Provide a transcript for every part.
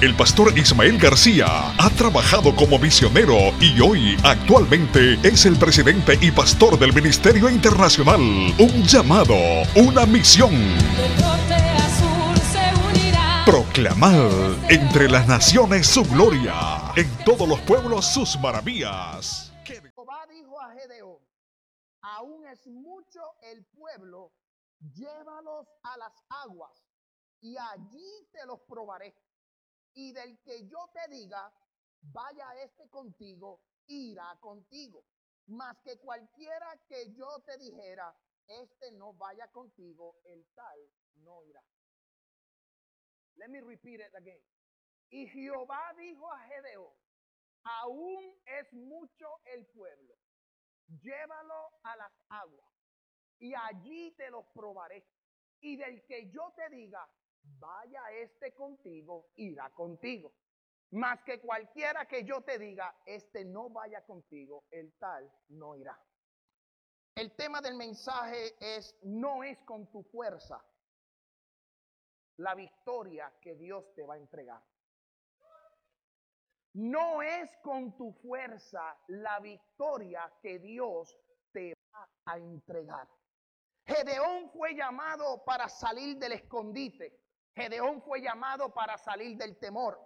El pastor Ismael García ha trabajado como misionero y hoy actualmente es el presidente y pastor del Ministerio Internacional. Un llamado, una misión. Proclamar entre las naciones su gloria, en todos los pueblos sus maravillas. Jehová dijo a Gedeón, aún es mucho el pueblo, llévalos a las aguas y allí te los probaré y del que yo te diga, vaya este contigo, irá contigo. Mas que cualquiera que yo te dijera, este no vaya contigo, el tal no irá. Let me repeat it again. Y Jehová dijo a Gedeón, aún es mucho el pueblo, llévalo a las aguas y allí te los probaré. Y del que yo te diga, vaya este contigo, irá contigo. Más que cualquiera que yo te diga, este no vaya contigo, el tal no irá. El tema del mensaje es, no es con tu fuerza la victoria que Dios te va a entregar. No es con tu fuerza la victoria que Dios te va a entregar. Gedeón fue llamado para salir del escondite. Gedeón fue llamado para salir del temor.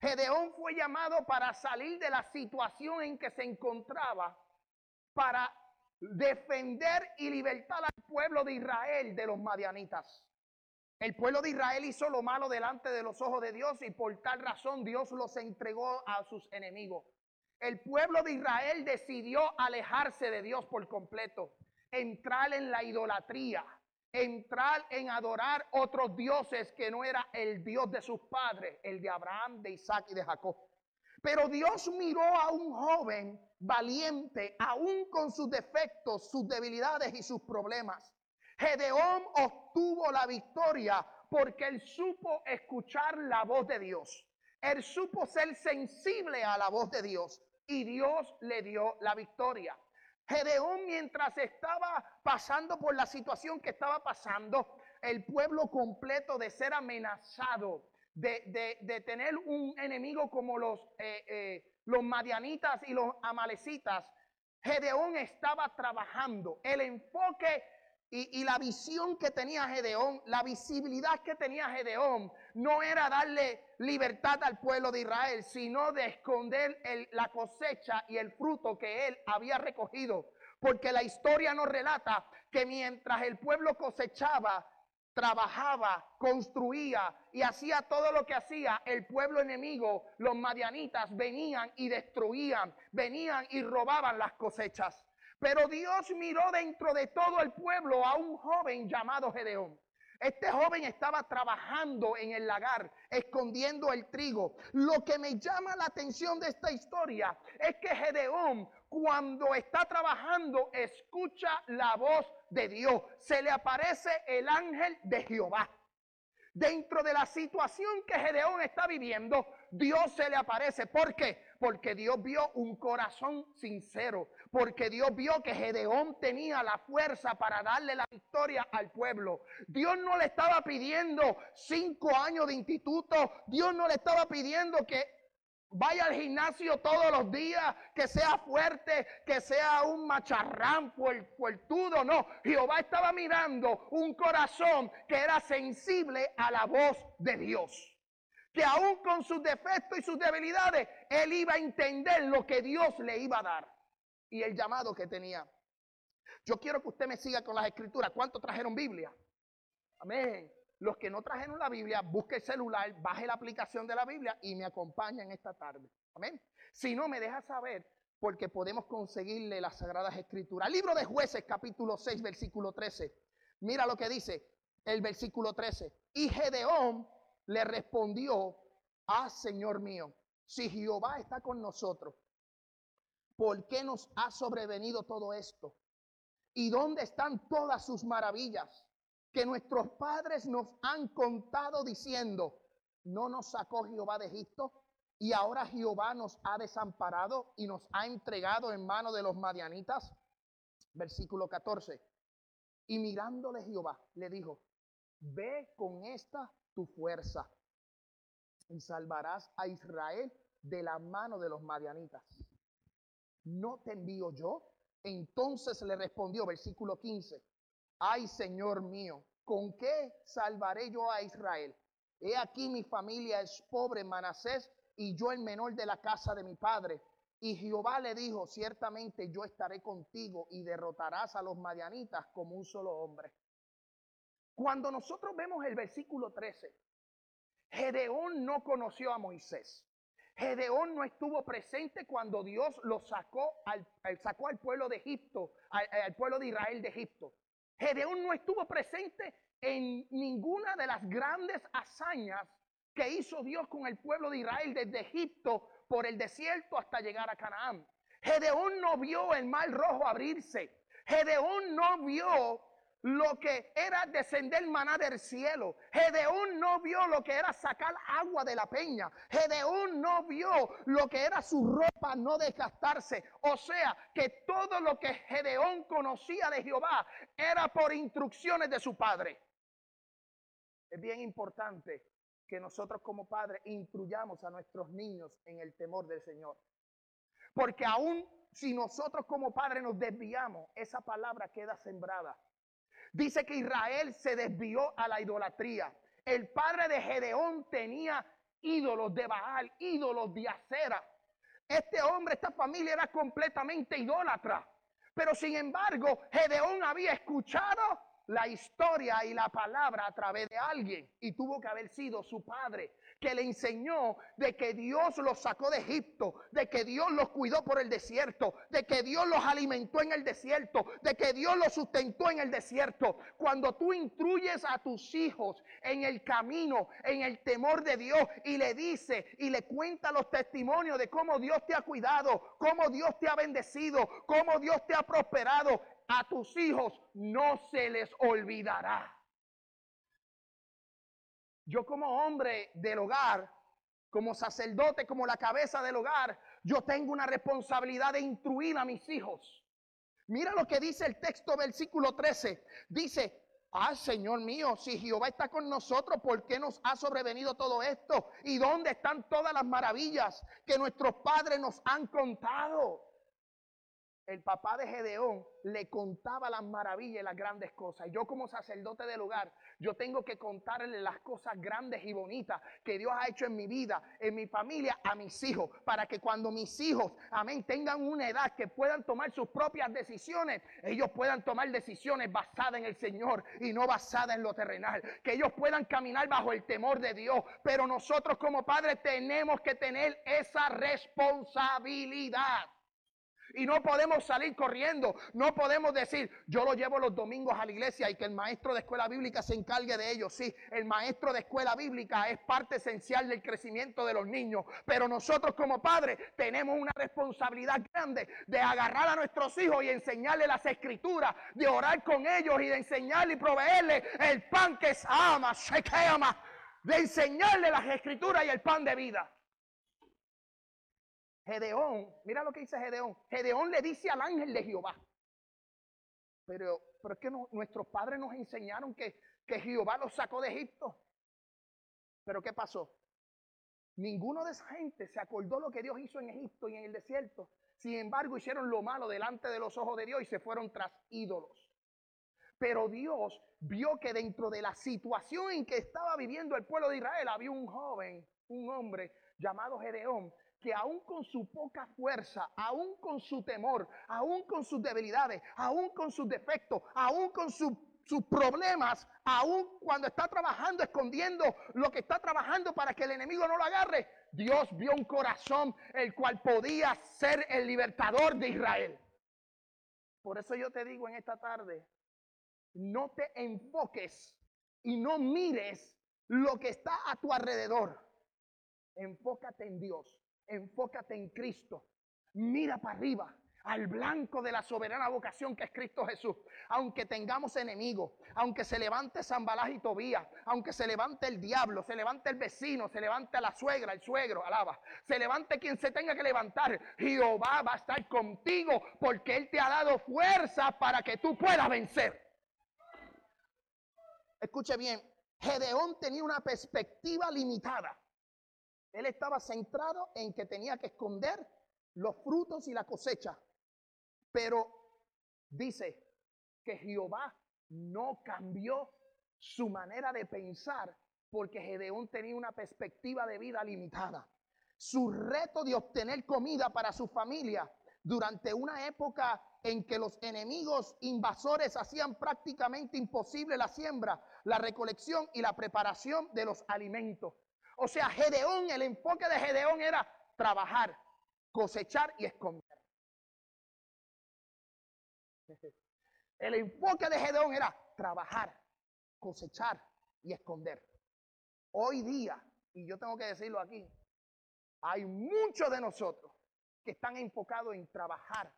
Gedeón fue llamado para salir de la situación en que se encontraba, para defender y libertar al pueblo de Israel de los madianitas. El pueblo de Israel hizo lo malo delante de los ojos de Dios y por tal razón Dios los entregó a sus enemigos. El pueblo de Israel decidió alejarse de Dios por completo, entrar en la idolatría, entrar en adorar otros dioses que no era el Dios de sus padres, el de Abraham, de Isaac y de Jacob. Pero Dios miró a un joven valiente, aún con sus defectos, sus debilidades y sus problemas. Gedeón obtuvo la victoria porque él supo escuchar la voz de Dios. Él supo ser sensible a la voz de Dios y Dios le dio la victoria. Gedeón mientras estaba pasando por la situación que estaba pasando, el pueblo completo de ser amenazado, de, tener un enemigo como los, eh, eh, los madianitas y los amalecitas, Gedeón estaba trabajando. El enfoque y, la visión que tenía Gedeón, la visibilidad que tenía Gedeón, no era darle libertad al pueblo de Israel, sino de esconder la cosecha y el fruto que él había recogido. Porque la historia nos relata que mientras el pueblo cosechaba, trabajaba, construía y hacía todo lo que hacía, el pueblo enemigo, los madianitas, venían y destruían, venían y robaban las cosechas. Pero Dios miró dentro de todo el pueblo a un joven llamado Gedeón. Este joven estaba trabajando en el lagar, escondiendo el trigo. Lo que me llama la atención de esta historia es que Gedeón, cuando está trabajando, escucha la voz de Dios. Se le aparece el ángel de Jehová. Dentro de la situación que Gedeón está viviendo, Dios se le aparece. ¿Por qué? Porque Dios vio un corazón sincero. Porque Dios vio que Gedeón tenía la fuerza para darle la victoria al pueblo. Dios no le estaba pidiendo cinco años de instituto. Dios no le estaba pidiendo que vaya al gimnasio todos los días, que sea fuerte, que sea un macharrán fuertudo. No, Jehová estaba mirando un corazón que era sensible a la voz de Dios. Que aún con sus defectos y sus debilidades, él iba a entender lo que Dios le iba a dar y el llamado que tenía. Yo quiero que usted me siga con las escrituras. ¿Cuántos trajeron Biblia? Amén. Los que no trajeron la Biblia, busque el celular, baje la aplicación de la Biblia y me acompañen esta tarde. Amén. Si no, me deja saber porque podemos conseguirle las sagradas escrituras. Libro de jueces, capítulo 6, versículo 13. Mira lo que dice el versículo 13. Y Gedeón le respondió, ah, Señor mío, si Jehová está con nosotros, ¿por qué nos ha sobrevenido todo esto? ¿Y dónde están todas sus maravillas que nuestros padres nos han contado diciendo, no nos sacó Jehová de Egipto? Y ahora Jehová nos ha desamparado y nos ha entregado en mano de los madianitas. Versículo 14. Y mirándole Jehová, le dijo, ve con esta tu fuerza y salvarás a Israel de la mano de los madianitas. ¿No te envío yo? Entonces le respondió, versículo 15, ay Señor mío, ¿con qué salvaré yo a Israel? He aquí mi familia es pobre Manasés y yo el menor de la casa de mi padre. Y Jehová le dijo, ciertamente yo estaré contigo y derrotarás a los madianitas como un solo hombre. Cuando nosotros vemos el versículo 13, Gedeón no conoció a Moisés. Gedeón no estuvo presente cuando Dios lo sacó al, sacó al pueblo de Egipto, al, pueblo de Israel de Egipto. Gedeón no estuvo presente en ninguna de las grandes hazañas que hizo Dios con el pueblo de Israel desde Egipto por el desierto hasta llegar a Canaán. Gedeón no vio el mar rojo abrirse. Gedeón no vio lo que era descender maná del cielo. Gedeón no vio lo que era sacar agua de la peña. Gedeón no vio lo que era su ropa no desgastarse. O sea, que todo lo que Gedeón conocía de Jehová era por instrucciones de su padre. Es bien importante que nosotros como padres instruyamos a nuestros niños en el temor del Señor. Porque aún si nosotros como padres nos desviamos, esa palabra queda sembrada Dice que Israel se desvió a la idolatría. El padre de Gedeón tenía ídolos de Baal, ídolos de acera. Este hombre, esta familia era completamente idólatra. Pero sin embargo, Gedeón había escuchado la historia y la palabra a través de alguien y tuvo que haber sido su padre que le enseñó de que Dios los sacó de Egipto, de que Dios los cuidó por el desierto, de que Dios los alimentó en el desierto, de que Dios los sustentó en el desierto. Cuando tú instruyes a tus hijos en el camino, en el temor de Dios y le dice y le cuenta los testimonios de cómo Dios te ha cuidado, cómo Dios te ha bendecido, cómo Dios te ha prosperado, a tus hijos no se les olvidará. Yo como hombre del hogar, como sacerdote, como la cabeza del hogar, yo tengo una responsabilidad de instruir a mis hijos. Mira lo que dice el texto versículo 13. Dice, ah Señor mío, si Jehová está con nosotros, ¿por qué nos ha sobrevenido todo esto? ¿Y dónde están todas las maravillas que nuestros padres nos han contado? El papá de Gedeón le contaba las maravillas y las grandes cosas. Y yo como sacerdote del hogar, yo tengo que contarle las cosas grandes y bonitas que Dios ha hecho en mi vida, en mi familia, a mis hijos, para que cuando mis hijos, amén, tengan una edad que puedan tomar sus propias decisiones, ellos puedan tomar decisiones basadas en el Señor y no basadas en lo terrenal. Que ellos puedan caminar bajo el temor de Dios. Pero nosotros como padres tenemos que tener esa responsabilidad. Y no podemos salir corriendo. No podemos decir, yo lo llevo los domingos a la iglesia y que el maestro de escuela bíblica se encargue de ellos. Sí, el maestro de escuela bíblica es parte esencial del crecimiento de los niños. Pero nosotros como padres tenemos una responsabilidad grande de agarrar a nuestros hijos y enseñarles las escrituras, de orar con ellos y de enseñarles y proveerles el pan que ama, se ama, de enseñarles las escrituras y el pan de vida. Gedeón, mira lo que dice Gedeón. Gedeón le dice al ángel de Jehová. Pero, pero es que nuestros padres nos enseñaron que, que Jehová los sacó de Egipto. Pero ¿qué pasó? Ninguno de esa gente se acordó lo que Dios hizo en Egipto y en el desierto. Sin embargo, hicieron lo malo delante de los ojos de Dios y se fueron tras ídolos. Pero Dios vio que dentro de la situación en que estaba viviendo el pueblo de Israel había un joven, un hombre llamado Gedeón, que aún con su poca fuerza, aún con su temor, aún con sus debilidades, aún con sus defectos, aún con sus problemas, aún cuando está trabajando, escondiendo lo que está trabajando para que el enemigo no lo agarre, Dios vio un corazón el cual podía ser el libertador de Israel. Por eso yo te digo en esta tarde, no te enfoques y no mires lo que está a tu alrededor. Enfócate en Dios enfócate en Cristo. Mira para arriba al blanco de la soberana vocación que es Cristo Jesús. Aunque tengamos enemigos, aunque se levante Zambalás y Tobías, aunque se levante el diablo, se levante el vecino, se levante la suegra, el suegro, alaba, se levante quien se tenga que levantar, Jehová va a estar contigo porque Él te ha dado fuerza para que tú puedas vencer. Escuche bien, Gedeón tenía una perspectiva limitada. Él estaba centrado en que tenía que esconder los frutos y la cosecha. Pero dice que Jehová no cambió su manera de pensar porque Gedeón tenía una perspectiva de vida limitada. Su reto de obtener comida para su familia durante una época en que los enemigos invasores hacían prácticamente imposible la siembra, la recolección y la preparación de los alimentos. O sea, Gedeón, el enfoque de Gedeón era trabajar, cosechar y esconder. El enfoque de Gedeón era trabajar, cosechar y esconder. Hoy día, y yo tengo que decirlo aquí, hay muchos de nosotros que están enfocados en trabajar,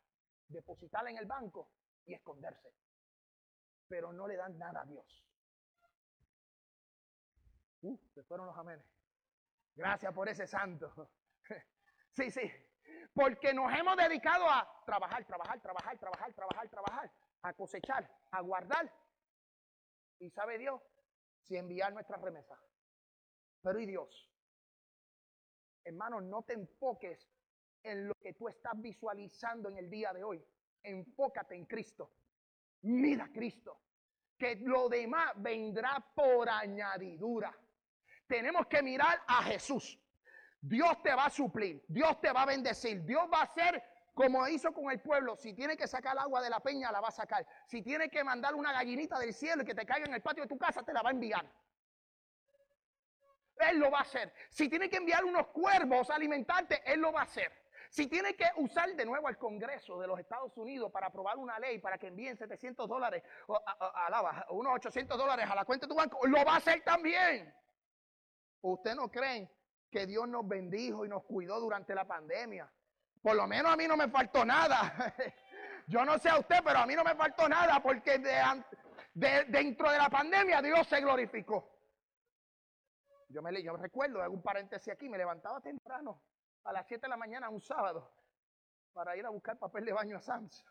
depositar en el banco y esconderse. Pero no le dan nada a Dios. Uh, se fueron los amenes. Gracias por ese santo. sí, sí. Porque nos hemos dedicado a trabajar, trabajar, trabajar, trabajar, trabajar, trabajar, a cosechar, a guardar. Y sabe Dios si enviar nuestra remesa. Pero ¿y Dios? Hermano, no te enfoques en lo que tú estás visualizando en el día de hoy. Enfócate en Cristo. Mira a Cristo. Que lo demás vendrá por añadidura. Tenemos que mirar a Jesús. Dios te va a suplir, Dios te va a bendecir, Dios va a hacer como hizo con el pueblo. Si tiene que sacar agua de la peña, la va a sacar. Si tiene que mandar una gallinita del cielo y que te caiga en el patio de tu casa, te la va a enviar. Él lo va a hacer. Si tiene que enviar unos cuervos a alimentarte, Él lo va a hacer. Si tiene que usar de nuevo al Congreso de los Estados Unidos para aprobar una ley para que envíen 700 dólares, o, a, unos 800 dólares a la cuenta de tu banco, lo va a hacer también. ¿Usted no creen que Dios nos bendijo y nos cuidó durante la pandemia. Por lo menos a mí no me faltó nada. Yo no sé a usted, pero a mí no me faltó nada porque dentro de la pandemia Dios se glorificó. Yo me, recuerdo, hago un paréntesis aquí, me levantaba temprano a las 7 de la mañana un sábado para ir a buscar papel de baño a Sam's.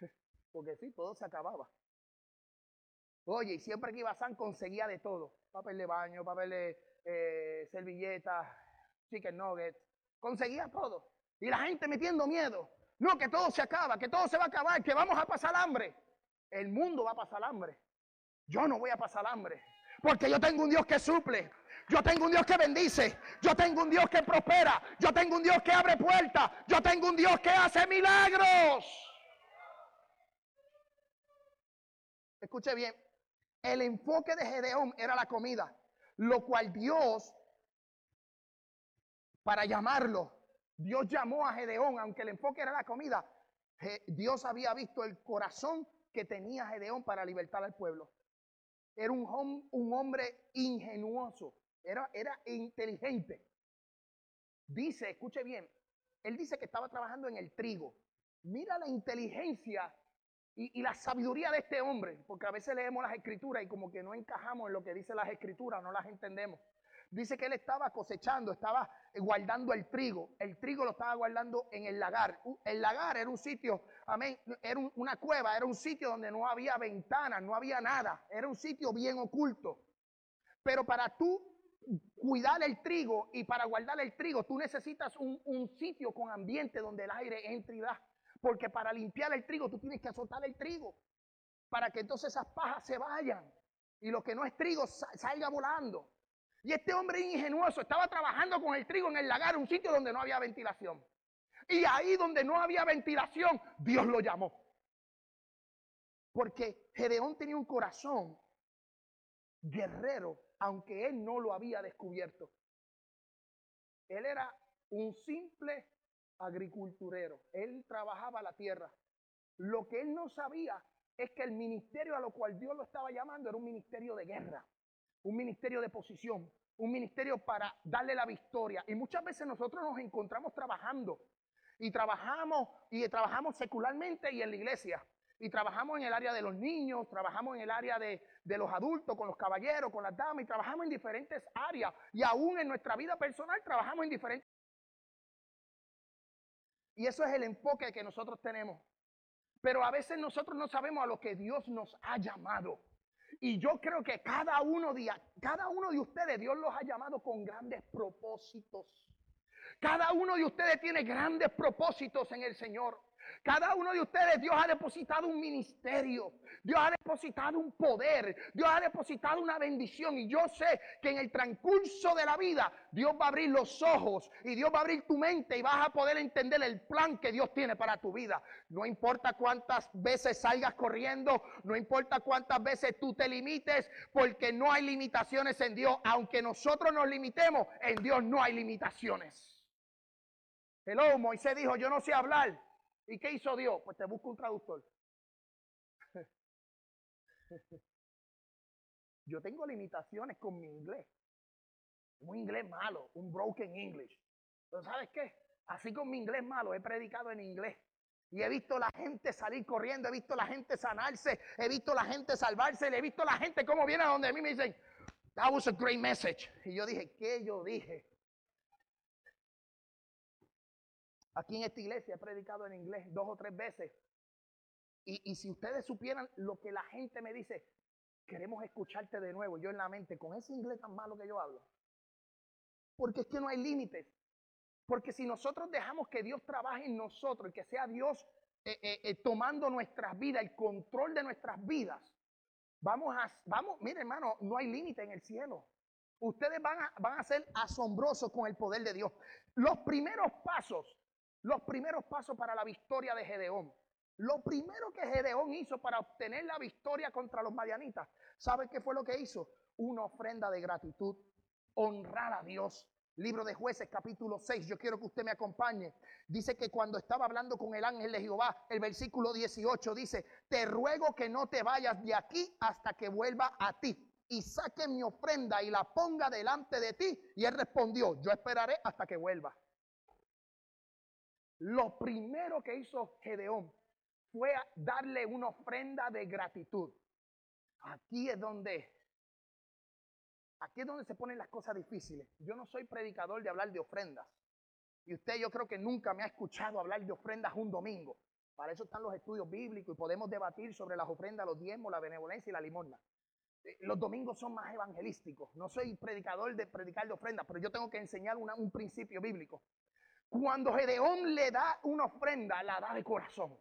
Porque sí, todo se acababa. Oye, y siempre que iba a Sam conseguía de todo. Papel de baño, papel de eh, servilletas, chicken nuggets, conseguía todo. Y la gente metiendo miedo. No, que todo se acaba, que todo se va a acabar, que vamos a pasar hambre. El mundo va a pasar hambre. Yo no voy a pasar hambre. Porque yo tengo un Dios que suple. Yo tengo un Dios que bendice. Yo tengo un Dios que prospera. Yo tengo un Dios que abre puertas. Yo tengo un Dios que hace milagros. Escuche bien. El enfoque de Gedeón era la comida lo cual Dios, para llamarlo, Dios llamó a Gedeón, aunque el enfoque era la comida, Dios había visto el corazón que tenía Gedeón para libertar al pueblo. Era un, un hombre ingenuoso, era, era inteligente. Dice, escuche bien, él dice que estaba trabajando en el trigo. Mira la inteligencia y, la sabiduría de este hombre, porque a veces leemos las escrituras y como que no encajamos en lo que dice las escrituras, no las entendemos. Dice que él estaba cosechando, estaba guardando el trigo. El trigo lo estaba guardando en el lagar. El lagar era un sitio, amén, era una cueva, era un sitio donde no había ventanas, no había nada. Era un sitio bien oculto. Pero para tú cuidar el trigo y para guardar el trigo, tú necesitas un, un sitio con ambiente donde el aire entre y da. Porque para limpiar el trigo tú tienes que azotar el trigo. Para que entonces esas pajas se vayan. Y lo que no es trigo salga volando. Y este hombre ingenuoso estaba trabajando con el trigo en el lagar, un sitio donde no había ventilación. Y ahí donde no había ventilación, Dios lo llamó. Porque Gedeón tenía un corazón guerrero, aunque él no lo había descubierto. Él era un simple agriculturero. Él trabajaba la tierra. Lo que él no sabía es que el ministerio a lo cual Dios lo estaba llamando era un ministerio de guerra, un ministerio de posición, un ministerio para darle la victoria. Y muchas veces nosotros nos encontramos trabajando Y trabajamos, y trabajamos secularmente y en la iglesia. Y trabajamos en el área de los niños, trabajamos en el área de, de los adultos, con los caballeros, con las damas, y trabajamos en diferentes áreas. Y aún en nuestra vida personal trabajamos en diferentes y eso es el enfoque que nosotros tenemos. Pero a veces nosotros no sabemos a lo que Dios nos ha llamado. Y yo creo que cada uno de, cada uno de ustedes, Dios los ha llamado con grandes propósitos. Cada uno de ustedes tiene grandes propósitos en el Señor. Cada uno de ustedes, Dios ha depositado un ministerio. Dios ha depositado un poder. Dios ha depositado una bendición. Y yo sé que en el transcurso de la vida, Dios va a abrir los ojos y Dios va a abrir tu mente y vas a poder entender el plan que Dios tiene para tu vida. No importa cuántas veces salgas corriendo, no importa cuántas veces tú te limites, porque no hay limitaciones en Dios. Aunque nosotros nos limitemos, en Dios no hay limitaciones. Hello, Moisés dijo, yo no sé hablar. ¿Y qué hizo Dios? Pues te busco un traductor. Yo tengo limitaciones con mi inglés. Un inglés malo, un broken English. Pero ¿sabes qué? Así con mi inglés malo, he predicado en inglés. Y he visto la gente salir corriendo, he visto la gente sanarse, he visto la gente salvarse, he visto la gente cómo viene a donde a mí me dicen, that was a great message. Y yo dije, ¿qué yo dije? Aquí en esta iglesia he predicado en inglés dos o tres veces. Y, si ustedes supieran lo que la gente me dice, queremos escucharte de nuevo, yo en la mente, con ese inglés tan malo que yo hablo. Porque es que no hay límites. Porque si nosotros dejamos que Dios trabaje en nosotros y que sea Dios eh, eh, eh, tomando nuestras vidas, el control de nuestras vidas, vamos a, vamos, mire hermano, no hay límite en el cielo. Ustedes van a, van a ser asombrosos con el poder de Dios. Los primeros pasos los primeros pasos para la victoria de Gedeón. Lo primero que Gedeón hizo para obtener la victoria contra los madianitas, ¿sabe qué fue lo que hizo? Una ofrenda de gratitud, honrar a Dios. Libro de jueces capítulo 6, yo quiero que usted me acompañe. Dice que cuando estaba hablando con el ángel de Jehová, el versículo 18 dice, te ruego que no te vayas de aquí hasta que vuelva a ti y saque mi ofrenda y la ponga delante de ti. Y él respondió, yo esperaré hasta que vuelva. Lo primero que hizo Gedeón fue darle una ofrenda de gratitud. Aquí es donde aquí es donde se ponen las cosas difíciles. Yo no soy predicador de hablar de ofrendas. Y usted yo creo que nunca me ha escuchado hablar de ofrendas un domingo. Para eso están los estudios bíblicos y podemos debatir sobre las ofrendas, los diezmos, la benevolencia y la limosna. Eh, los domingos son más evangelísticos. No soy predicador de predicar de ofrendas, pero yo tengo que enseñar un principio bíblico. Cuando Gedeón le da una ofrenda, la da de corazón.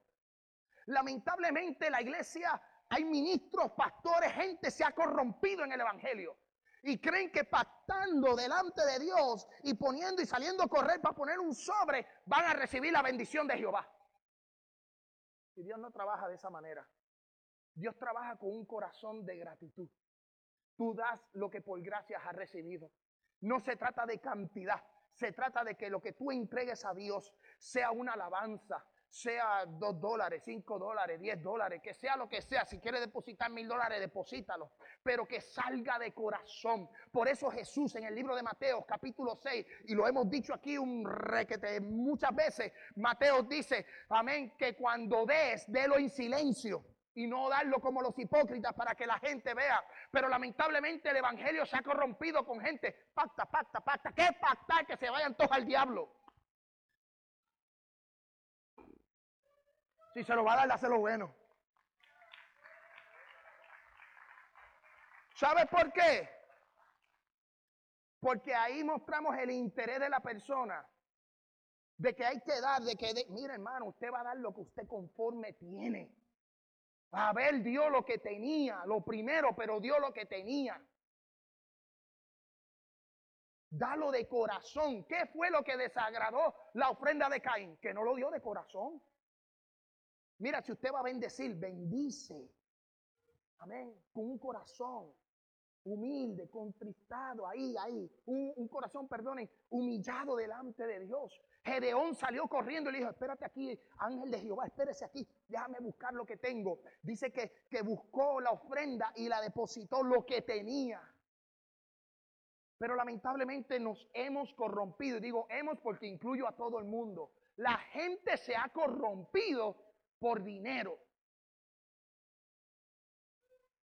Lamentablemente la iglesia, hay ministros, pastores, gente se ha corrompido en el Evangelio. Y creen que pactando delante de Dios y poniendo y saliendo a correr para poner un sobre, van a recibir la bendición de Jehová. Y Dios no trabaja de esa manera. Dios trabaja con un corazón de gratitud. Tú das lo que por gracias has recibido. No se trata de cantidad. Se trata de que lo que tú entregues a Dios sea una alabanza, sea dos dólares, cinco dólares, diez dólares, que sea lo que sea. Si quieres depositar mil dólares, deposítalo, pero que salga de corazón. Por eso Jesús en el libro de Mateo, capítulo 6, y lo hemos dicho aquí un requete muchas veces, Mateo dice, amén, que cuando des, délo en silencio y no darlo como los hipócritas para que la gente vea. Pero lamentablemente el Evangelio se ha corrompido con gente. Pacta, pacta, pacta. ¿Qué pactar? Que se vayan todos al diablo. Si se lo va a dar, dáselo bueno. ¿Sabes por qué? Porque ahí mostramos el interés de la persona. De que hay que dar, de que, mire hermano, usted va a dar lo que usted conforme tiene. Abel dio lo que tenía, lo primero, pero dio lo que tenía. Dalo de corazón. ¿Qué fue lo que desagradó la ofrenda de Caín? Que no lo dio de corazón. Mira, si usted va a bendecir, bendice. Amén. Con un corazón humilde, contristado, ahí, ahí. Un, un corazón, perdonen, humillado delante de Dios. Gedeón salió corriendo y le dijo, espérate aquí, ángel de Jehová, espérese aquí, déjame buscar lo que tengo. Dice que, que buscó la ofrenda y la depositó lo que tenía. Pero lamentablemente nos hemos corrompido. Y digo hemos porque incluyo a todo el mundo. La gente se ha corrompido por dinero.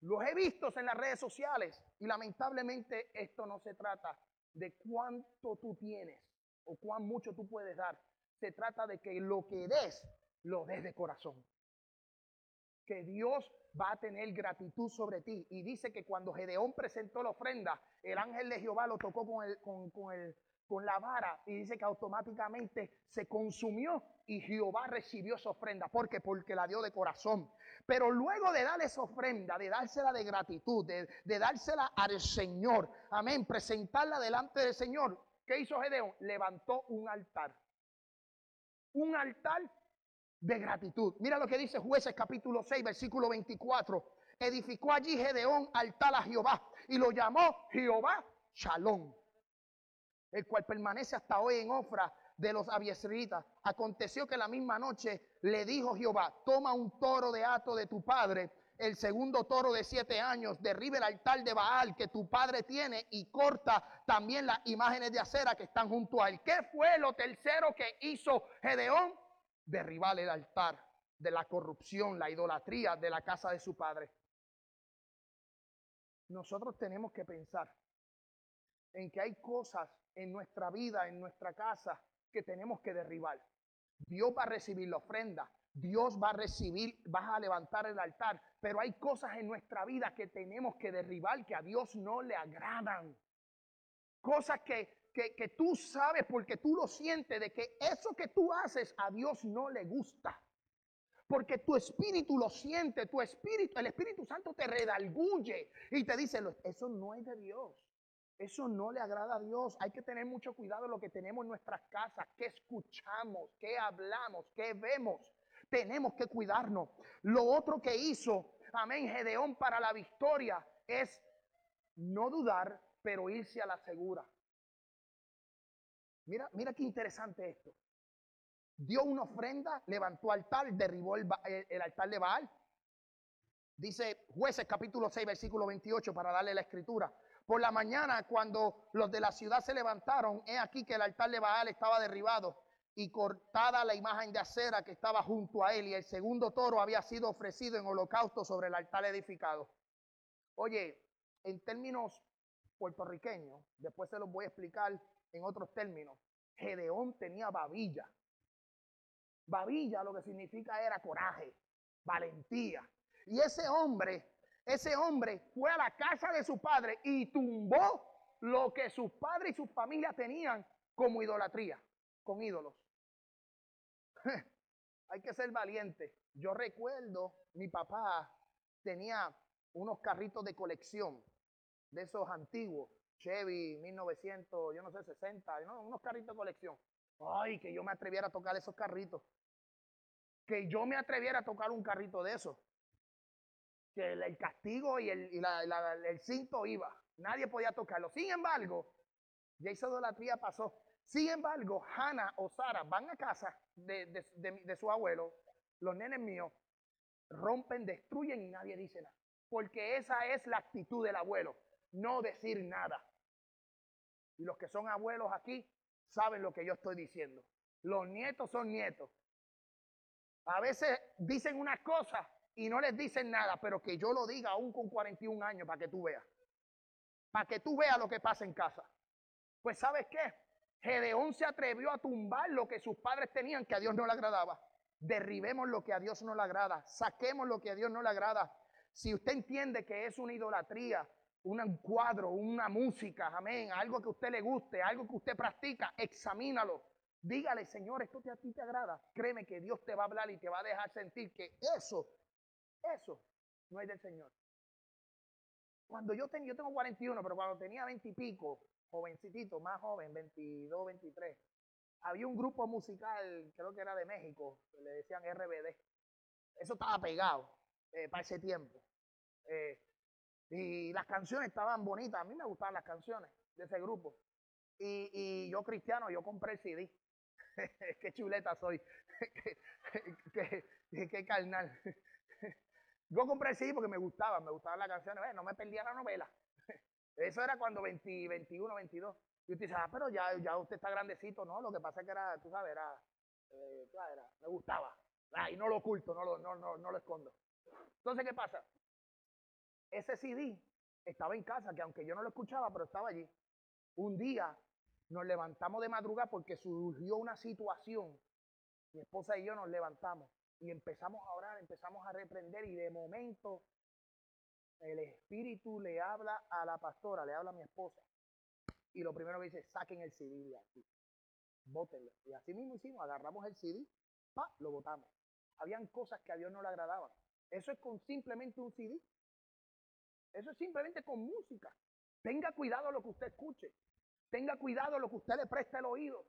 Los he visto en las redes sociales y lamentablemente esto no se trata de cuánto tú tienes o cuán mucho tú puedes dar. Se trata de que lo que des, lo des de corazón. Que Dios va a tener gratitud sobre ti. Y dice que cuando Gedeón presentó la ofrenda, el ángel de Jehová lo tocó con, el, con, con, el, con la vara y dice que automáticamente se consumió y Jehová recibió esa ofrenda. ¿Por qué? Porque la dio de corazón. Pero luego de darle esa ofrenda, de dársela de gratitud, de, de dársela al Señor, amén, presentarla delante del Señor, ¿qué hizo Gedeón? Levantó un altar. Un altar de gratitud. Mira lo que dice Jueces capítulo 6, versículo 24. Edificó allí Gedeón altar a Jehová y lo llamó Jehová Shalom el cual permanece hasta hoy en Ofra de los abiesritas. Aconteció que la misma noche le dijo Jehová, toma un toro de hato de tu padre, el segundo toro de siete años, derribe el altar de Baal que tu padre tiene y corta también las imágenes de acera que están junto a él. ¿Qué fue lo tercero que hizo Gedeón? Derribar el altar de la corrupción, la idolatría de la casa de su padre. Nosotros tenemos que pensar en que hay cosas en nuestra vida, en nuestra casa, que tenemos que derribar. Dios va a recibir la ofrenda, Dios va a recibir, vas a levantar el altar, pero hay cosas en nuestra vida que tenemos que derribar que a Dios no le agradan. Cosas que, que, que tú sabes porque tú lo sientes de que eso que tú haces a Dios no le gusta. Porque tu espíritu lo siente, tu espíritu, el Espíritu Santo te redalguye y te dice, eso no es de Dios. Eso no le agrada a Dios. Hay que tener mucho cuidado de lo que tenemos en nuestras casas, qué escuchamos, qué hablamos, qué vemos. Tenemos que cuidarnos. Lo otro que hizo, amén, Gedeón para la victoria es no dudar, pero irse a la segura. Mira, mira qué interesante esto. Dio una ofrenda, levantó altar, derribó el, el altar de Baal. Dice jueces capítulo 6, versículo 28, para darle la escritura. Por la mañana, cuando los de la ciudad se levantaron, he aquí que el altar de Baal estaba derribado y cortada la imagen de acera que estaba junto a él, y el segundo toro había sido ofrecido en holocausto sobre el altar edificado. Oye, en términos puertorriqueños, después se los voy a explicar en otros términos, Gedeón tenía babilla. Babilla lo que significa era coraje, valentía. Y ese hombre ese hombre fue a la casa de su padre y tumbó lo que sus padres y su familia tenían como idolatría, con ídolos. Hay que ser valiente. Yo recuerdo, mi papá tenía unos carritos de colección, de esos antiguos, Chevy 1900, yo no sé, 60, unos carritos de colección. Ay, que yo me atreviera a tocar esos carritos. Que yo me atreviera a tocar un carrito de esos que el, castigo y, el, el cinto iba. Nadie podía tocarlo. Sin embargo, ya esa idolatría pasó. Sin embargo, Hannah o Sara van a casa de, de, su abuelo, los nenes míos, rompen, destruyen y nadie dice nada. Porque esa es la actitud del abuelo, no decir nada. Y los que son abuelos aquí saben lo que yo estoy diciendo. Los nietos son nietos. A veces dicen una cosa y no les dicen nada, pero que yo lo diga aún con 41 años para que tú veas. Para que tú veas lo que pasa en casa. Pues sabes qué? Gedeón se atrevió a tumbar lo que sus padres tenían que a Dios no le agradaba. Derribemos lo que a Dios no le agrada. Saquemos lo que a Dios no le agrada. Si usted entiende que es una idolatría, un cuadro, una música, amén, algo que a usted le guste, algo que usted practica, examínalo. Dígale, Señor, esto a ti te agrada. Créeme que Dios te va a hablar y te va a dejar sentir que eso eso no es del Señor. Cuando yo, tenía, yo tengo 41, pero cuando tenía 20 y pico, jovencitito, más joven, 22, 23, había un grupo musical, creo que era de México, le decían RBD. Eso estaba pegado eh, para ese tiempo. Eh, y las canciones estaban bonitas. A mí me gustaban las canciones de ese grupo. Y, yo cristiano, yo compré el CD. qué chuleta soy. qué carnal. Yo compré el CD porque me gustaba, me gustaban las canciones, no me perdía la novela. Eso era cuando 20, 21, 22. Y usted dice, ah, pero ya, ya usted está grandecito, ¿no? Lo que pasa es que era, tú sabes, era, me gustaba. y no lo oculto, no lo, no, no, no lo escondo. Entonces, ¿qué pasa? Ese CD estaba en casa, que aunque yo no lo escuchaba, pero estaba allí. Un día nos levantamos de madrugada porque surgió una situación. Mi esposa y yo nos levantamos y empezamos a orar, empezamos a reprender y de momento el Espíritu le habla a la pastora, le habla a mi esposa. Y lo primero que dice, saquen el CD de aquí. Bótenlo. Y así mismo hicimos, agarramos el CD, pa, lo botamos. Habían cosas que a Dios no le agradaban. Eso es con simplemente un CD. Eso es simplemente con música. Tenga cuidado lo que usted escuche. Tenga cuidado lo que usted le presta el oído.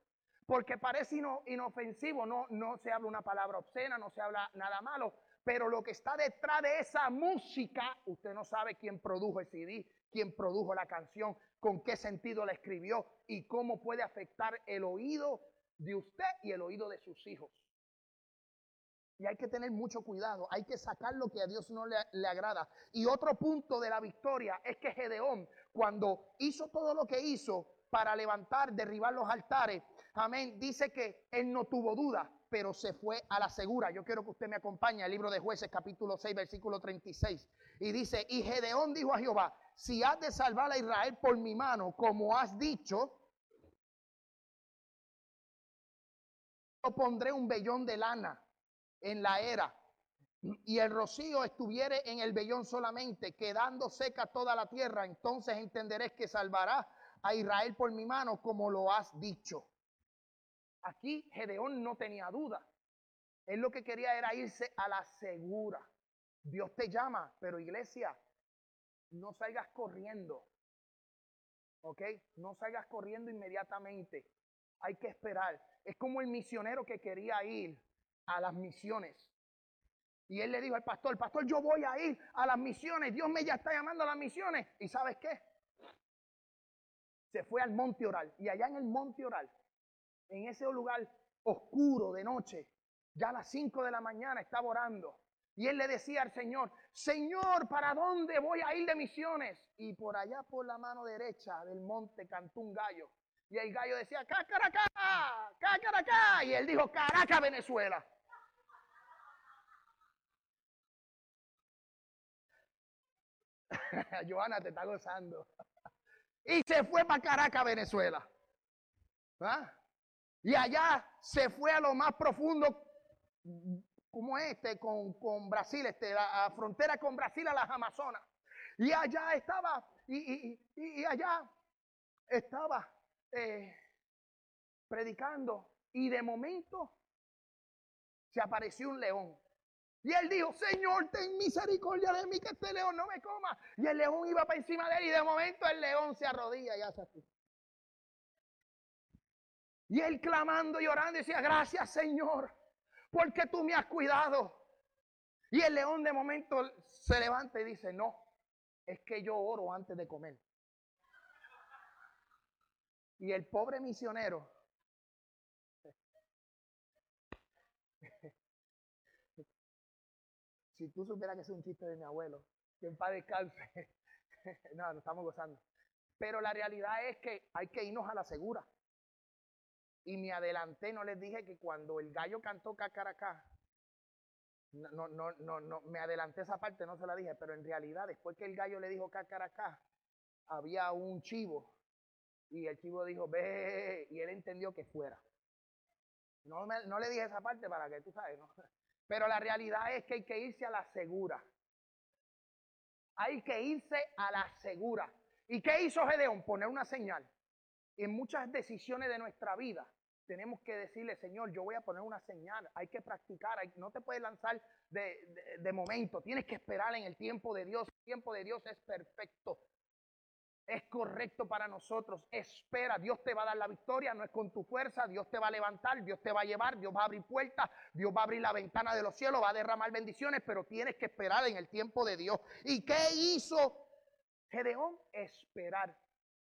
Porque parece inofensivo, no, no se habla una palabra obscena, no se habla nada malo. Pero lo que está detrás de esa música, usted no sabe quién produjo el CD, quién produjo la canción, con qué sentido la escribió y cómo puede afectar el oído de usted y el oído de sus hijos. Y hay que tener mucho cuidado, hay que sacar lo que a Dios no le, agrada. Y otro punto de la victoria es que Gedeón, cuando hizo todo lo que hizo para levantar, derribar los altares, amén, dice que él no tuvo duda, pero se fue a la segura. Yo quiero que usted me acompañe al libro de jueces capítulo 6, versículo 36. Y dice, y Gedeón dijo a Jehová, si has de salvar a Israel por mi mano, como has dicho, yo pondré un vellón de lana en la era y el rocío estuviere en el vellón solamente, quedando seca toda la tierra, entonces entenderéis que salvará a Israel por mi mano, como lo has dicho. Aquí Gedeón no tenía duda. Él lo que quería era irse a la segura. Dios te llama, pero iglesia, no salgas corriendo. ¿Ok? No salgas corriendo inmediatamente. Hay que esperar. Es como el misionero que quería ir a las misiones. Y él le dijo al pastor, pastor, yo voy a ir a las misiones. Dios me ya está llamando a las misiones. ¿Y sabes qué? Se fue al monte oral. Y allá en el monte oral, en ese lugar oscuro de noche, ya a las 5 de la mañana estaba orando. Y él le decía al Señor, Señor, ¿para dónde voy a ir de misiones? Y por allá por la mano derecha del monte cantó un gallo. Y el gallo decía, Cacaracá, Cacaracá. Y él dijo, Caracas, Venezuela. Joana te está gozando. y se fue para Caracas, Venezuela. ¿Ah? Y allá se fue a lo más profundo, como este, con, con Brasil, este, la, frontera con Brasil a las Amazonas. Y allá estaba, y, y, allá estaba eh, predicando. Y de momento se apareció un león. Y él dijo, Señor, ten misericordia de mí, que este león no me coma. Y el león iba para encima de él y de momento el león se arrodilla y hace así. Y él clamando y orando decía, gracias Señor, porque tú me has cuidado. Y el león de momento se levanta y dice, no, es que yo oro antes de comer. Y el pobre misionero Si tú supieras que es un chiste de mi abuelo, que en paz descanse. no, nos estamos gozando. Pero la realidad es que hay que irnos a la segura. Y me adelanté, no les dije que cuando el gallo cantó cacaracá, no, no, no, no, me adelanté esa parte, no se la dije, pero en realidad después que el gallo le dijo cacaracá, había un chivo y el chivo dijo, ve, y él entendió que fuera. No, no le dije esa parte para que tú sabes, ¿no? Pero la realidad es que hay que irse a la segura. Hay que irse a la segura. ¿Y qué hizo Gedeón? Poner una señal. En muchas decisiones de nuestra vida tenemos que decirle, Señor, yo voy a poner una señal. Hay que practicar. no te puedes lanzar de, de momento. Tienes que esperar en el tiempo de Dios. El tiempo de Dios es perfecto es correcto para nosotros. Espera, Dios te va a dar la victoria, no es con tu fuerza, Dios te va a levantar, Dios te va a llevar, Dios va a abrir puertas, Dios va a abrir la ventana de los cielos, va a derramar bendiciones, pero tienes que esperar en el tiempo de Dios. ¿Y qué hizo Gedeón? Esperar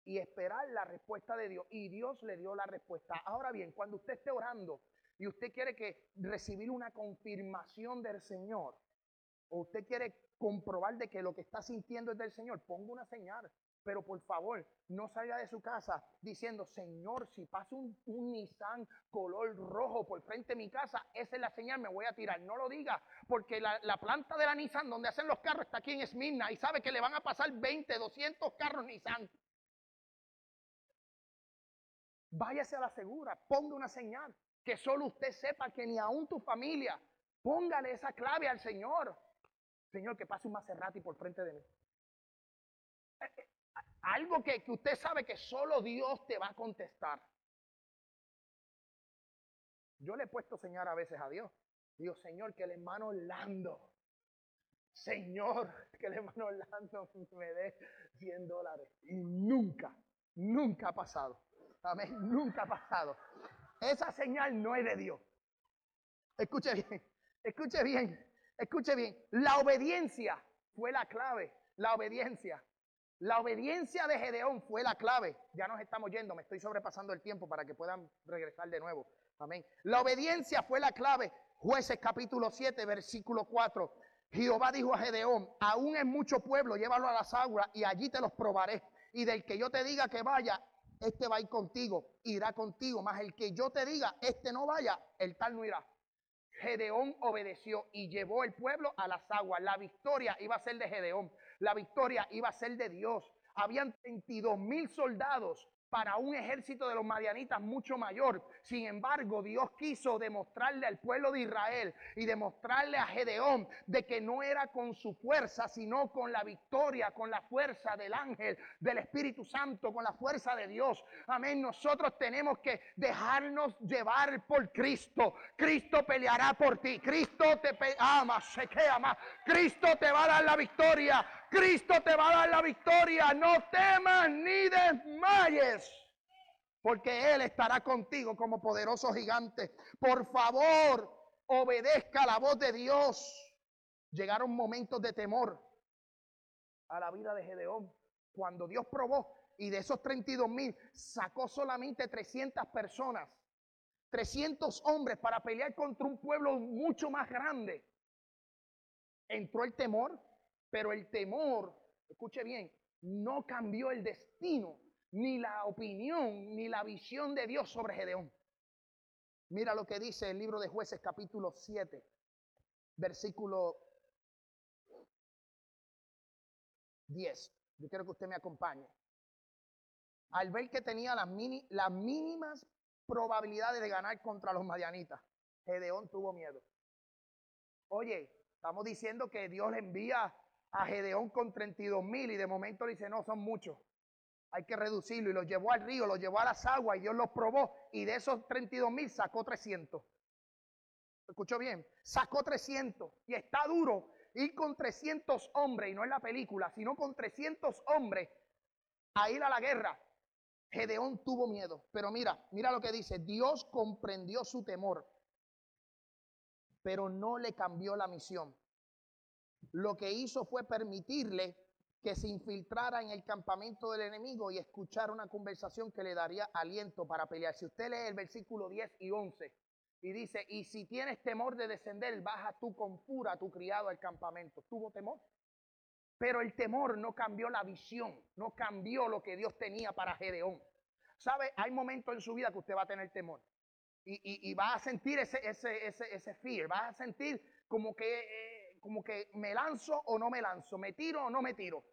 y esperar la respuesta de Dios. Y Dios le dio la respuesta. Ahora bien, cuando usted esté orando y usted quiere que recibir una confirmación del Señor, o usted quiere comprobar de que lo que está sintiendo es del Señor, ponga una señal. Pero por favor, no salga de su casa diciendo, Señor, si pasa un, Nissan color rojo por frente de mi casa, esa es la señal, me voy a tirar. No lo diga, porque la, planta de la Nissan donde hacen los carros está aquí en Esmirna y sabe que le van a pasar 20, 200 carros Nissan. Váyase a la segura, ponga una señal, que solo usted sepa que ni aún tu familia, póngale esa clave al Señor. Señor, que pase un Maserati por frente de mí. Eh, eh, algo que, que usted sabe que solo Dios te va a contestar. Yo le he puesto señal a veces a Dios. Digo, Señor, que el hermano Orlando, Señor, que el hermano Orlando me dé 100 dólares. Y nunca, nunca ha pasado. Amén, nunca ha pasado. Esa señal no es de Dios. Escuche bien, escuche bien, escuche bien. La obediencia fue la clave. La obediencia. La obediencia de Gedeón fue la clave. Ya nos estamos yendo, me estoy sobrepasando el tiempo para que puedan regresar de nuevo. Amén. La obediencia fue la clave. Jueces capítulo 7, versículo 4. Jehová dijo a Gedeón, aún en mucho pueblo, llévalo a las aguas y allí te los probaré. Y del que yo te diga que vaya, este va a ir contigo, irá contigo. Más el que yo te diga, este no vaya, el tal no irá. Gedeón obedeció y llevó el pueblo a las aguas. La victoria iba a ser de Gedeón. La victoria iba a ser de Dios. Habían 22 mil soldados para un ejército de los madianitas mucho mayor. Sin embargo, Dios quiso demostrarle al pueblo de Israel y demostrarle a Gedeón de que no era con su fuerza, sino con la victoria, con la fuerza del ángel, del Espíritu Santo, con la fuerza de Dios. Amén. Nosotros tenemos que dejarnos llevar por Cristo. Cristo peleará por ti. Cristo te ama, se que ama. Cristo te va a dar la victoria. Cristo te va a dar la victoria. No temas ni desmayes. Porque Él estará contigo como poderoso gigante. Por favor, obedezca la voz de Dios. Llegaron momentos de temor a la vida de Gedeón. Cuando Dios probó y de esos 32 mil sacó solamente 300 personas, 300 hombres para pelear contra un pueblo mucho más grande. Entró el temor, pero el temor, escuche bien, no cambió el destino, ni la opinión, ni la visión de Dios sobre Gedeón. Mira lo que dice el libro de jueces capítulo 7, versículo 10. Yo quiero que usted me acompañe. Al ver que tenía las, las mínimas probabilidades de ganar contra los madianitas, Gedeón tuvo miedo. Oye, estamos diciendo que Dios envía a Gedeón con 32 mil y de momento le dice, no, son muchos. Hay que reducirlo y los llevó al río, los llevó a las aguas y Dios los probó y de esos 32 mil sacó 300. ¿Escuchó bien? Sacó 300 y está duro ir con 300 hombres y no en la película, sino con 300 hombres a ir a la guerra. Gedeón tuvo miedo, pero mira, mira lo que dice, Dios comprendió su temor, pero no le cambió la misión lo que hizo fue permitirle que se infiltrara en el campamento del enemigo y escuchar una conversación que le daría aliento para pelear. Si usted lee el versículo 10 y 11 y dice, y si tienes temor de descender, baja tú con fura tu criado al campamento. ¿Tuvo temor? Pero el temor no cambió la visión, no cambió lo que Dios tenía para Gedeón. ¿Sabe? Hay momentos en su vida que usted va a tener temor. Y, va a sentir ese, ese, ese, ese fear, va a sentir como que... Eh, como que me lanzo o no me lanzo, me tiro o no me tiro.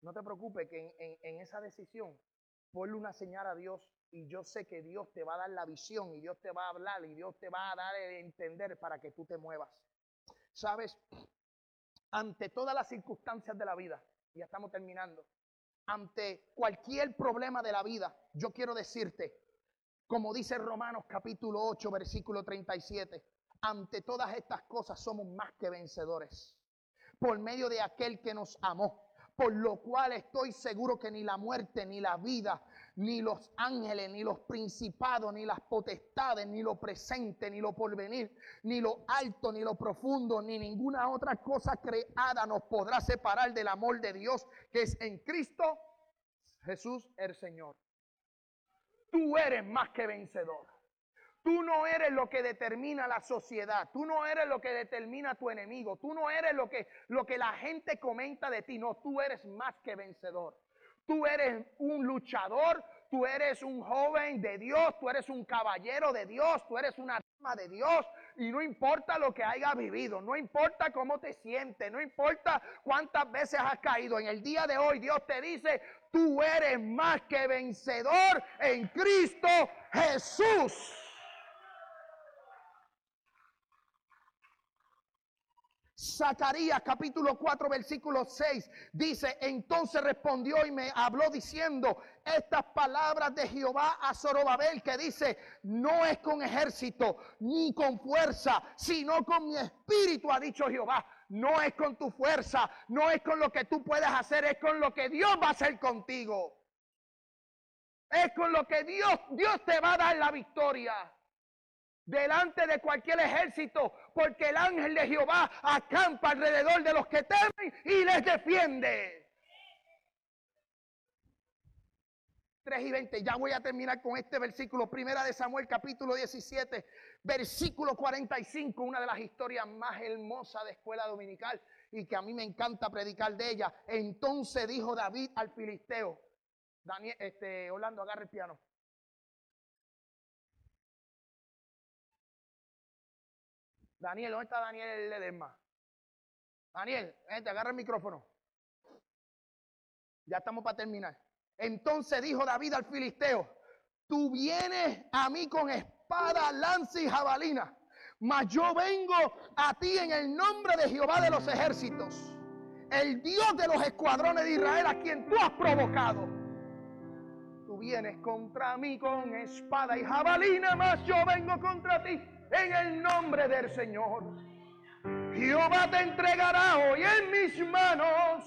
No te preocupes que en, esa decisión ponle una señal a Dios y yo sé que Dios te va a dar la visión y Dios te va a hablar y Dios te va a dar el entender para que tú te muevas. Sabes, ante todas las circunstancias de la vida, ya estamos terminando, ante cualquier problema de la vida, yo quiero decirte, como dice Romanos capítulo 8, versículo 37, ante todas estas cosas somos más que vencedores. Por medio de aquel que nos amó. Por lo cual estoy seguro que ni la muerte, ni la vida, ni los ángeles, ni los principados, ni las potestades, ni lo presente, ni lo porvenir, ni lo alto, ni lo profundo, ni ninguna otra cosa creada nos podrá separar del amor de Dios que es en Cristo Jesús el Señor. Tú eres más que vencedor. Tú no eres lo que determina la sociedad. Tú no eres lo que determina tu enemigo. Tú no eres lo que, lo que la gente comenta de ti. No, tú eres más que vencedor. Tú eres un luchador, tú eres un joven de Dios, tú eres un caballero de Dios, tú eres una dama de Dios. Y no importa lo que hayas vivido, no importa cómo te sientes, no importa cuántas veces has caído. En el día de hoy Dios te dice, tú eres más que vencedor en Cristo Jesús. Zacarías capítulo 4 versículo 6 dice, entonces respondió y me habló diciendo estas palabras de Jehová a Zorobabel que dice, no es con ejército ni con fuerza, sino con mi espíritu, ha dicho Jehová. No es con tu fuerza, no es con lo que tú puedes hacer, es con lo que Dios va a hacer contigo. Es con lo que Dios, Dios te va a dar la victoria delante de cualquier ejército, porque el ángel de Jehová acampa alrededor de los que temen y les defiende. 3 y 20, ya voy a terminar con este versículo, primera de Samuel capítulo 17, versículo 45, una de las historias más hermosas de escuela dominical y que a mí me encanta predicar de ella. Entonces dijo David al filisteo, Daniel, este, Orlando, agarre el piano. Daniel, ¿dónde está Daniel Ledesma? Daniel, te agarra el micrófono. Ya estamos para terminar. Entonces dijo David al filisteo, tú vienes a mí con espada, lanza y jabalina, mas yo vengo a ti en el nombre de Jehová de los ejércitos, el Dios de los escuadrones de Israel a quien tú has provocado. Tú vienes contra mí con espada y jabalina, mas yo vengo contra ti en el nombre del Señor. Jehová te entregará hoy en mis manos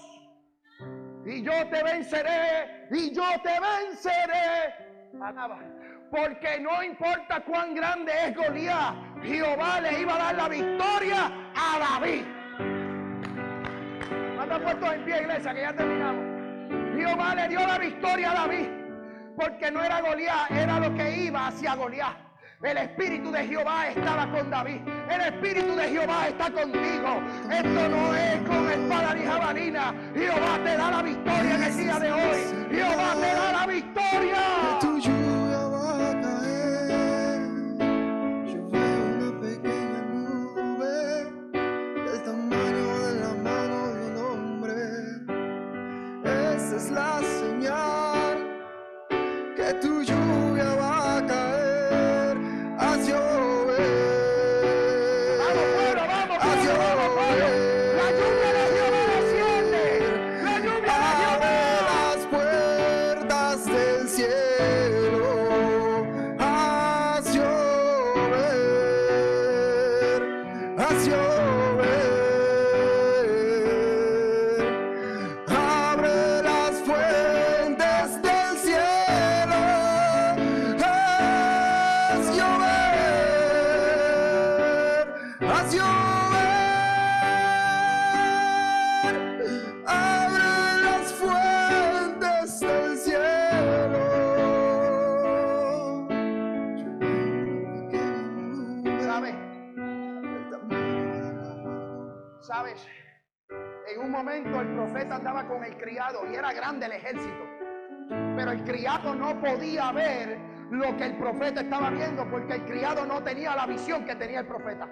y yo te venceré y yo te venceré. Porque no importa cuán grande es Goliat, Jehová le iba a dar la victoria a David. Anda puesto en pie, iglesia, que ya terminamos. Jehová le dio la victoria a David. Porque no era Goliat, era lo que iba hacia Goliat. El Espíritu de Jehová estaba con David. El Espíritu de Jehová está contigo. Esto no es con espada ni jabalina. Jehová te da la victoria en el día de hoy. Jehová te da la victoria. Profeta estaba viendo porque el criado no tenía la visión que tenía el profeta.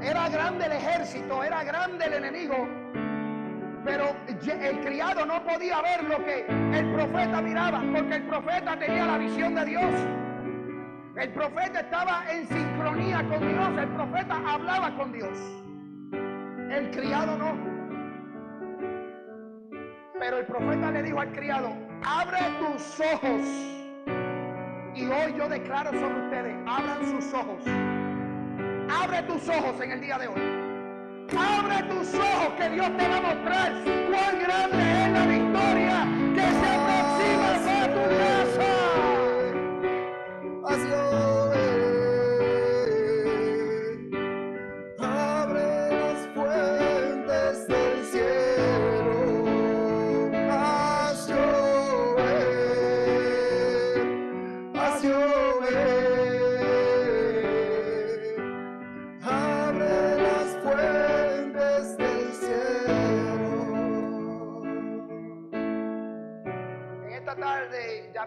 Era grande el ejército, era grande el enemigo, pero el criado no podía ver lo que el profeta miraba porque el profeta tenía la visión de Dios. El profeta estaba en sincronía con Dios, el profeta hablaba con Dios. El criado no. Pero el profeta le dijo al criado, abre tus ojos. Y hoy yo declaro sobre ustedes, abran sus ojos. Abre tus ojos en el día de hoy. Abre tus ojos que Dios te va a mostrar cuán grande es la victoria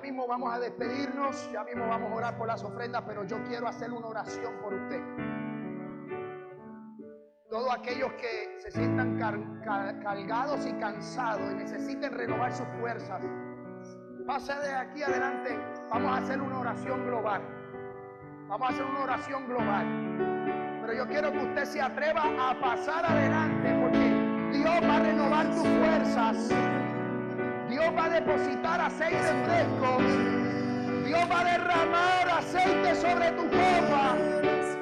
mismo vamos a despedirnos, ya mismo vamos a orar por las ofrendas, pero yo quiero hacer una oración por usted. Todos aquellos que se sientan cargados y cansados y necesiten renovar sus fuerzas, pase de aquí adelante. Vamos a hacer una oración global. Vamos a hacer una oración global. Pero yo quiero que usted se atreva a pasar adelante porque Dios va a renovar tus fuerzas. Dios va a depositar aceite fresco. Dios va a derramar aceite sobre tu copa.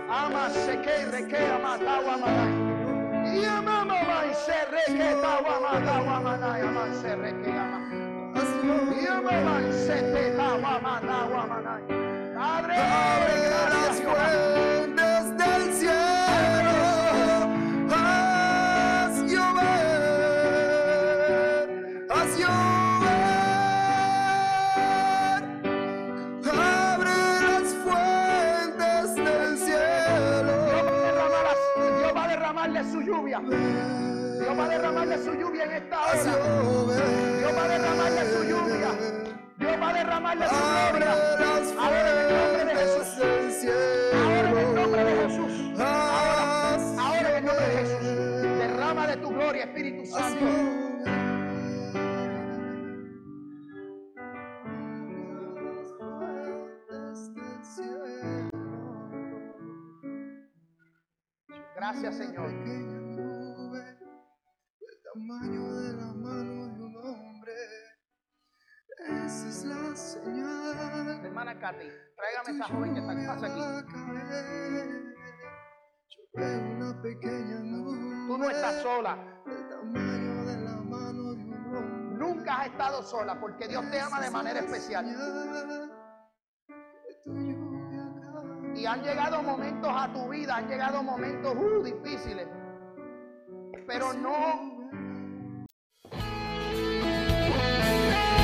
Ama se que reque ama tawa manay. Y ama mamá se reque tawa ama tawa manay ama se reque ama. Y ama se te tawa ama tawa manay. Padre, gracias derramarle su lluvia en esta hora. Dios va a derramarle su lluvia. Dios va a derramarle su gloria. Ahora en el nombre de Jesús. Ahora en el nombre de. Jesús. Haz Ahora en el nombre de Jesús. Derrama de tu gloria, Espíritu Santo. Gracias, Señor. Tamaño de la mano de un hombre. Esa es la señal. Hermana Katy, tráigame esa joven que está pasa aquí. Yo veo una pequeña nube. Tú no estás sola. Tamaño de la mano de un hombre. Nunca has estado sola porque Dios te ama de manera especial. Y han llegado momentos a tu vida, han llegado momentos uh, difíciles. Pero no